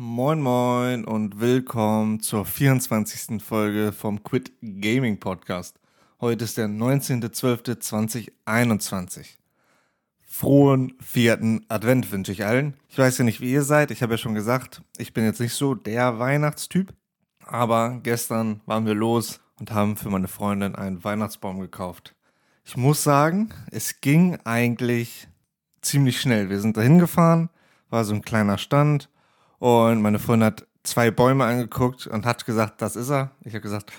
Moin Moin und willkommen zur 24. Folge vom Quit Gaming Podcast. Heute ist der 19.12.2021. Frohen vierten Advent wünsche ich allen. Ich weiß ja nicht, wie ihr seid. Ich habe ja schon gesagt, ich bin jetzt nicht so der Weihnachtstyp. Aber gestern waren wir los und haben für meine Freundin einen Weihnachtsbaum gekauft. Ich muss sagen, es ging eigentlich ziemlich schnell. Wir sind dahin gefahren, war so ein kleiner Stand und meine Freundin hat zwei Bäume angeguckt und hat gesagt, das ist er. Ich habe gesagt,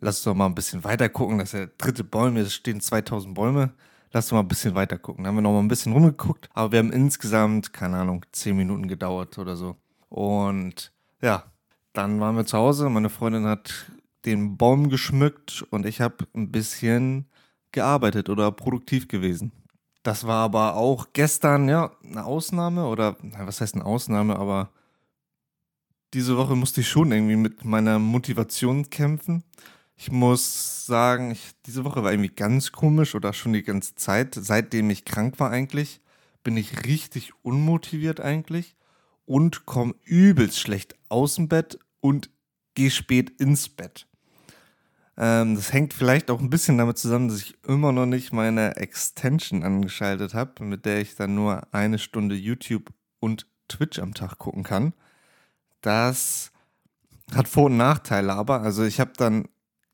lass doch mal ein bisschen weiter gucken. Das ist der dritte Baum, hier stehen 2000 Bäume. Lass uns mal ein bisschen weiter gucken. Dann haben wir noch mal ein bisschen rumgeguckt, aber wir haben insgesamt, keine Ahnung, 10 Minuten gedauert oder so. Und ja, dann waren wir zu Hause. Meine Freundin hat den Baum geschmückt und ich habe ein bisschen gearbeitet oder produktiv gewesen. Das war aber auch gestern, ja, eine Ausnahme oder, was heißt eine Ausnahme, aber diese Woche musste ich schon irgendwie mit meiner Motivation kämpfen. Ich muss sagen, ich, diese Woche war irgendwie ganz komisch oder schon die ganze Zeit, seitdem ich krank war eigentlich, bin ich richtig unmotiviert eigentlich und komme übelst schlecht aus dem Bett und gehe spät ins Bett. Ähm, das hängt vielleicht auch ein bisschen damit zusammen, dass ich immer noch nicht meine Extension angeschaltet habe, mit der ich dann nur eine Stunde YouTube und Twitch am Tag gucken kann. Das hat Vor- und Nachteile, aber also ich habe dann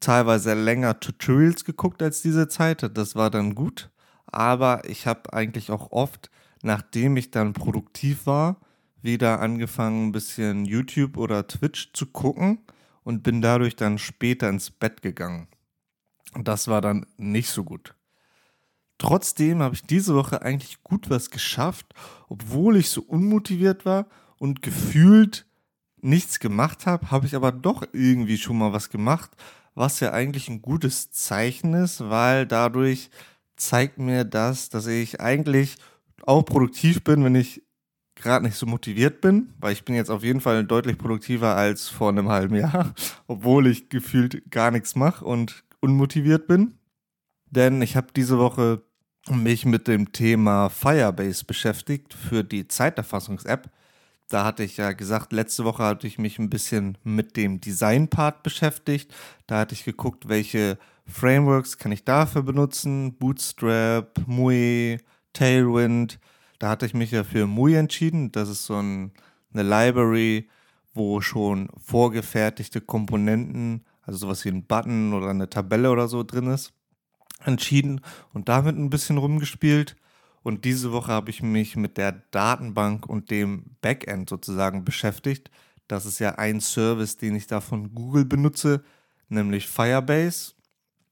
teilweise länger Tutorials geguckt als diese Zeit. Das war dann gut. Aber ich habe eigentlich auch oft, nachdem ich dann produktiv war, wieder angefangen, ein bisschen YouTube oder Twitch zu gucken und bin dadurch dann später ins Bett gegangen. Das war dann nicht so gut. Trotzdem habe ich diese Woche eigentlich gut was geschafft, obwohl ich so unmotiviert war und gefühlt nichts gemacht habe, habe ich aber doch irgendwie schon mal was gemacht, was ja eigentlich ein gutes Zeichen ist, weil dadurch zeigt mir das, dass ich eigentlich auch produktiv bin, wenn ich gerade nicht so motiviert bin, weil ich bin jetzt auf jeden Fall deutlich produktiver als vor einem halben Jahr, obwohl ich gefühlt gar nichts mache und unmotiviert bin. Denn ich habe diese Woche mich mit dem Thema Firebase beschäftigt für die Zeiterfassungs-App da hatte ich ja gesagt, letzte Woche hatte ich mich ein bisschen mit dem Design-Part beschäftigt. Da hatte ich geguckt, welche Frameworks kann ich dafür benutzen. Bootstrap, Mui, Tailwind. Da hatte ich mich ja für Mui entschieden. Das ist so ein, eine Library, wo schon vorgefertigte Komponenten, also sowas wie ein Button oder eine Tabelle oder so drin ist, entschieden und damit ein bisschen rumgespielt. Und diese Woche habe ich mich mit der Datenbank und dem Backend sozusagen beschäftigt. Das ist ja ein Service, den ich da von Google benutze, nämlich Firebase.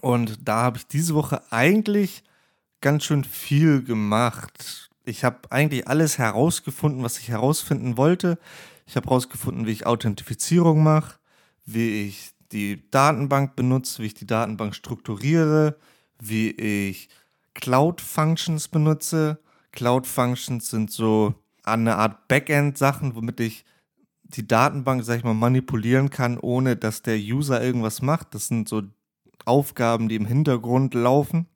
Und da habe ich diese Woche eigentlich ganz schön viel gemacht. Ich habe eigentlich alles herausgefunden, was ich herausfinden wollte. Ich habe herausgefunden, wie ich Authentifizierung mache, wie ich die Datenbank benutze, wie ich die Datenbank strukturiere, wie ich Cloud Functions benutze. Cloud Functions sind so eine Art Backend-Sachen, womit ich die Datenbank, sag ich mal, manipulieren kann, ohne dass der User irgendwas macht. Das sind so Aufgaben, die im Hintergrund laufen.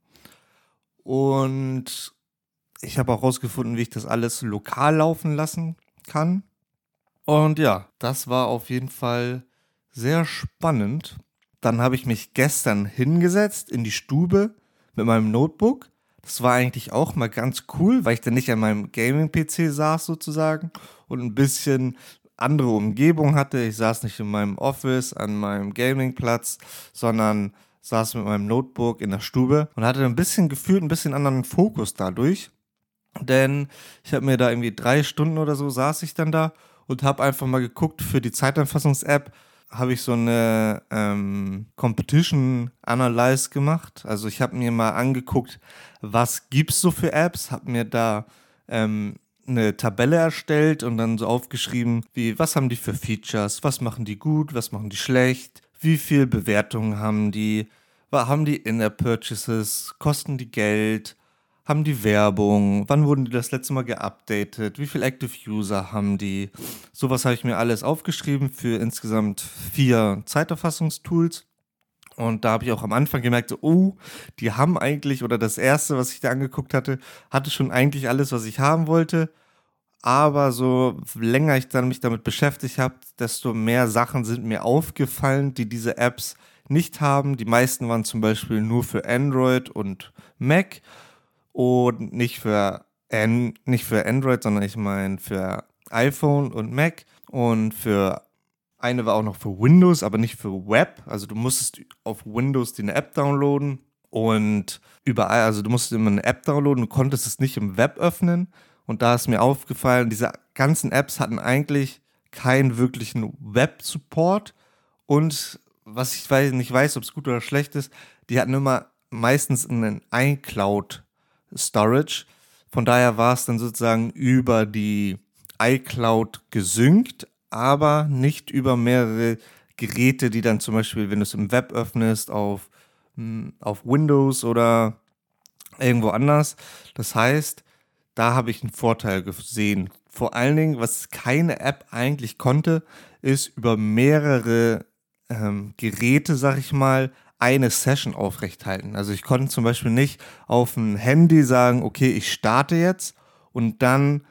Und ich habe auch herausgefunden, wie ich das alles lokal laufen lassen kann. Und ja, das war auf jeden Fall sehr spannend. Dann habe ich mich gestern hingesetzt in die Stube mit meinem Notebook das war eigentlich auch mal ganz cool, weil ich dann nicht an meinem Gaming-PC saß sozusagen und ein bisschen andere Umgebung hatte. Ich saß nicht in meinem Office, an meinem Gaming-Platz, sondern saß mit meinem Notebook in der Stube und hatte ein bisschen gefühlt, ein bisschen anderen Fokus dadurch. Denn ich habe mir da irgendwie drei Stunden oder so saß ich dann da und habe einfach mal geguckt für die Zeitanfassungs-App, habe ich so eine ähm, Competition Analyze gemacht. Also ich habe mir mal angeguckt, was gibt's so für Apps, habe mir da ähm, eine Tabelle erstellt und dann so aufgeschrieben, wie was haben die für Features, was machen die gut, was machen die schlecht, wie viel Bewertungen haben die, haben die In-App Purchases, kosten die Geld, haben die Werbung? Wann wurden die das letzte Mal geupdatet? Wie viele Active User haben die? Sowas habe ich mir alles aufgeschrieben für insgesamt vier Zeiterfassungstools. Und da habe ich auch am Anfang gemerkt, so, oh, die haben eigentlich, oder das erste, was ich da angeguckt hatte, hatte schon eigentlich alles, was ich haben wollte. aber so länger ich dann mich damit beschäftigt habe, desto mehr Sachen sind mir aufgefallen, die diese Apps nicht haben. Die meisten waren zum Beispiel nur für Android und Mac und nicht für, An nicht für Android, sondern ich meine für iPhone und Mac und für eine war auch noch für Windows, aber nicht für Web. Also du musstest auf Windows die eine App downloaden und überall, also du musstest immer eine App downloaden, du konntest es nicht im Web öffnen. Und da ist mir aufgefallen, diese ganzen Apps hatten eigentlich keinen wirklichen Web-Support. Und was ich weiß, nicht weiß, ob es gut oder schlecht ist, die hatten immer meistens einen iCloud-Storage. Von daher war es dann sozusagen über die iCloud gesynkt, aber nicht über mehrere Geräte, die dann zum Beispiel, wenn du es im Web öffnest, auf, hm, auf Windows oder irgendwo anders. Das heißt, da habe ich einen Vorteil gesehen. Vor allen Dingen, was keine App eigentlich konnte, ist über mehrere ähm, Geräte, sag ich mal, eine Session aufrechthalten. Also ich konnte zum Beispiel nicht auf dem Handy sagen, okay, ich starte jetzt und dann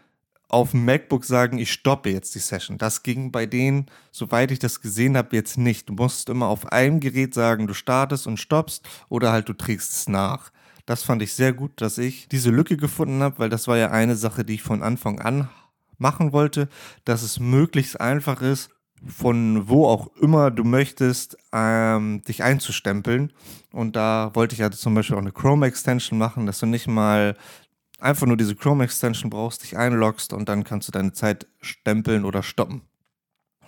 auf dem MacBook sagen, ich stoppe jetzt die Session. Das ging bei denen, soweit ich das gesehen habe, jetzt nicht. Du musst immer auf einem Gerät sagen, du startest und stoppst oder halt du trägst es nach. Das fand ich sehr gut, dass ich diese Lücke gefunden habe, weil das war ja eine Sache, die ich von Anfang an machen wollte, dass es möglichst einfach ist, von wo auch immer du möchtest, ähm, dich einzustempeln. Und da wollte ich also zum Beispiel auch eine Chrome-Extension machen, dass du nicht mal einfach nur diese Chrome-Extension brauchst, dich einloggst und dann kannst du deine Zeit stempeln oder stoppen.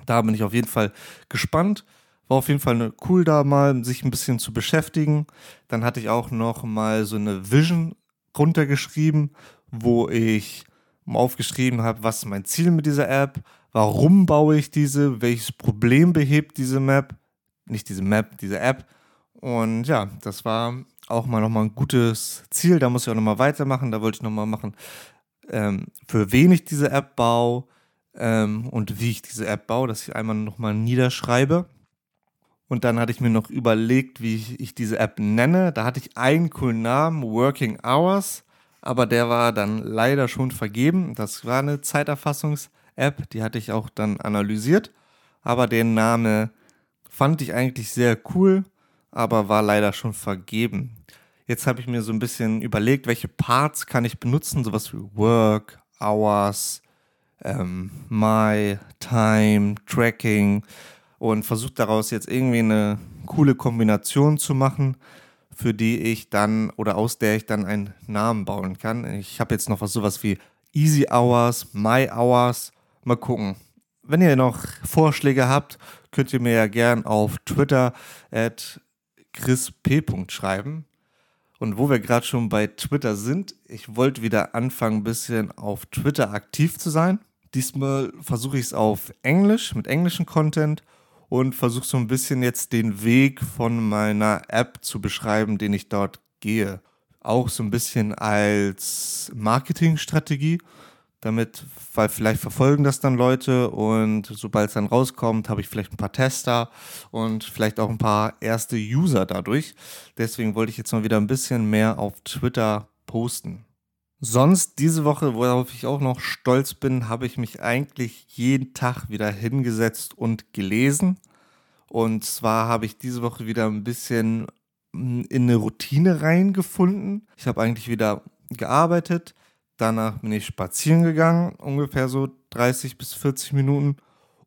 Da bin ich auf jeden Fall gespannt. War auf jeden Fall eine, cool, da mal sich ein bisschen zu beschäftigen. Dann hatte ich auch noch mal so eine Vision runtergeschrieben, wo ich aufgeschrieben habe, was ist mein Ziel mit dieser App, warum baue ich diese, welches Problem behebt diese Map, nicht diese Map, diese App. Und ja, das war auch mal nochmal ein gutes Ziel. Da muss ich auch nochmal weitermachen. Da wollte ich nochmal machen, ähm, für wen ich diese App baue ähm, und wie ich diese App baue, dass ich einmal nochmal niederschreibe. Und dann hatte ich mir noch überlegt, wie ich, diese App nenne. Da hatte ich einen coolen Namen, Working Hours, aber der war dann leider schon vergeben. Das war eine Zeiterfassungs-App, die hatte ich auch dann analysiert. Aber den Namen fand ich eigentlich sehr cool aber war leider schon vergeben. Jetzt habe ich mir so ein bisschen überlegt, welche Parts kann ich benutzen, sowas wie Work, Hours, ähm, My, Time, Tracking und versucht daraus jetzt irgendwie eine coole Kombination zu machen, für die ich dann oder aus der ich dann einen Namen bauen kann. Ich habe jetzt noch was sowas wie Easy Hours, My Hours. Mal gucken. Wenn ihr noch Vorschläge habt, könnt ihr mir ja gern auf Twitter at Chris P. schreiben. Und wo wir gerade schon bei Twitter sind, ich wollte wieder anfangen, ein bisschen auf Twitter aktiv zu sein. Diesmal versuche ich es auf Englisch, mit englischem Content und versuche so ein bisschen jetzt den Weg von meiner App zu beschreiben, den ich dort gehe. Auch so ein bisschen als Marketingstrategie damit, weil vielleicht verfolgen das dann Leute und sobald es dann rauskommt, habe ich vielleicht ein paar Tester und vielleicht auch ein paar erste User dadurch. Deswegen wollte ich jetzt mal wieder ein bisschen mehr auf Twitter posten. Sonst diese Woche, worauf ich auch noch stolz bin, habe ich mich eigentlich jeden Tag wieder hingesetzt und gelesen. Und zwar habe ich diese Woche wieder ein bisschen in eine Routine reingefunden. Ich habe eigentlich wieder gearbeitet, Danach bin ich spazieren gegangen, ungefähr so 30 bis 40 Minuten.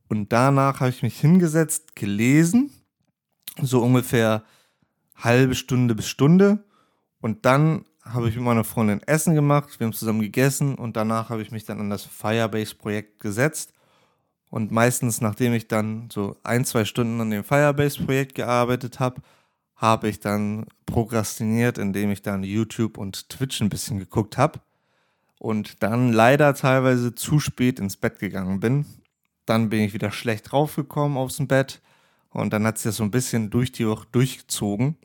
Und danach habe ich mich hingesetzt, gelesen, so ungefähr halbe Stunde bis Stunde. Und dann habe ich mit meiner Freundin Essen gemacht, wir haben zusammen gegessen und danach habe ich mich dann an das Firebase-Projekt gesetzt. Und meistens, nachdem ich dann so ein, zwei Stunden an dem Firebase-Projekt gearbeitet habe, habe ich dann prokrastiniert, indem ich dann YouTube und Twitch ein bisschen geguckt habe und dann leider teilweise zu spät ins Bett gegangen bin. Dann bin ich wieder schlecht raufgekommen aus dem Bett und dann hat sich das so ein bisschen durch die Woche durchgezogen.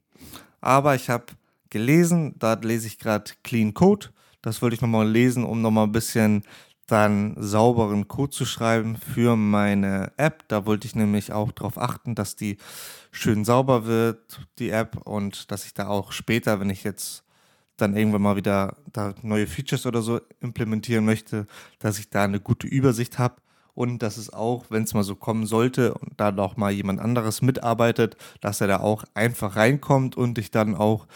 Aber ich habe gelesen, da lese ich gerade Clean Code. Das wollte ich nochmal lesen, um nochmal ein bisschen dann sauberen Code zu schreiben für meine App. Da wollte ich nämlich auch darauf achten, dass die schön sauber wird, die App, und dass ich da auch später, wenn ich jetzt dann irgendwann mal wieder da neue Features oder so implementieren möchte, dass ich da eine gute Übersicht habe und dass es auch, wenn es mal so kommen sollte und da noch mal jemand anderes mitarbeitet, dass er da auch einfach reinkommt und ich dann auch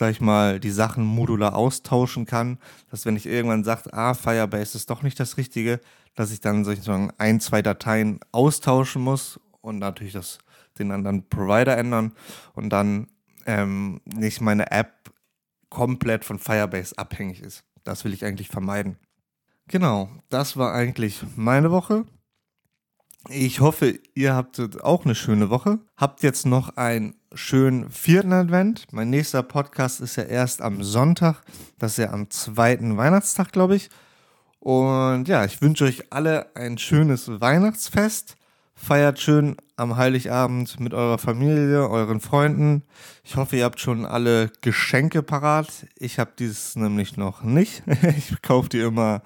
sag ich mal, die Sachen modular austauschen kann, dass wenn ich irgendwann sage, ah, Firebase ist doch nicht das Richtige, dass ich dann sozusagen ein, zwei Dateien austauschen muss und natürlich das, den anderen Provider ändern und dann ähm, nicht meine App komplett von Firebase abhängig ist. Das will ich eigentlich vermeiden. Genau, das war eigentlich meine Woche. Ich hoffe, ihr habt auch eine schöne Woche. Habt jetzt noch einen schönen vierten Advent. Mein nächster Podcast ist ja erst am Sonntag. Das ist ja am zweiten Weihnachtstag, glaube ich. Und ja, ich wünsche euch alle ein schönes Weihnachtsfest. Feiert schön am Heiligabend mit eurer Familie, euren Freunden. Ich hoffe, ihr habt schon alle Geschenke parat. Ich habe dieses nämlich noch nicht. Ich kaufe die immer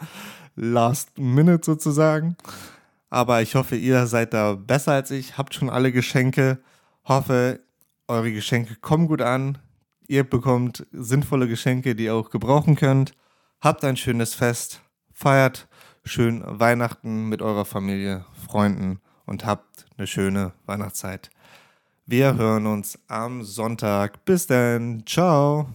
last minute sozusagen. Aber ich hoffe, ihr seid da besser als ich, habt schon alle Geschenke. Hoffe, eure Geschenke kommen gut an. Ihr bekommt sinnvolle Geschenke, die ihr auch gebrauchen könnt. Habt ein schönes Fest. Feiert schön Weihnachten mit eurer Familie, Freunden und habt eine schöne Weihnachtszeit. Wir hören uns am Sonntag. Bis dann. Ciao.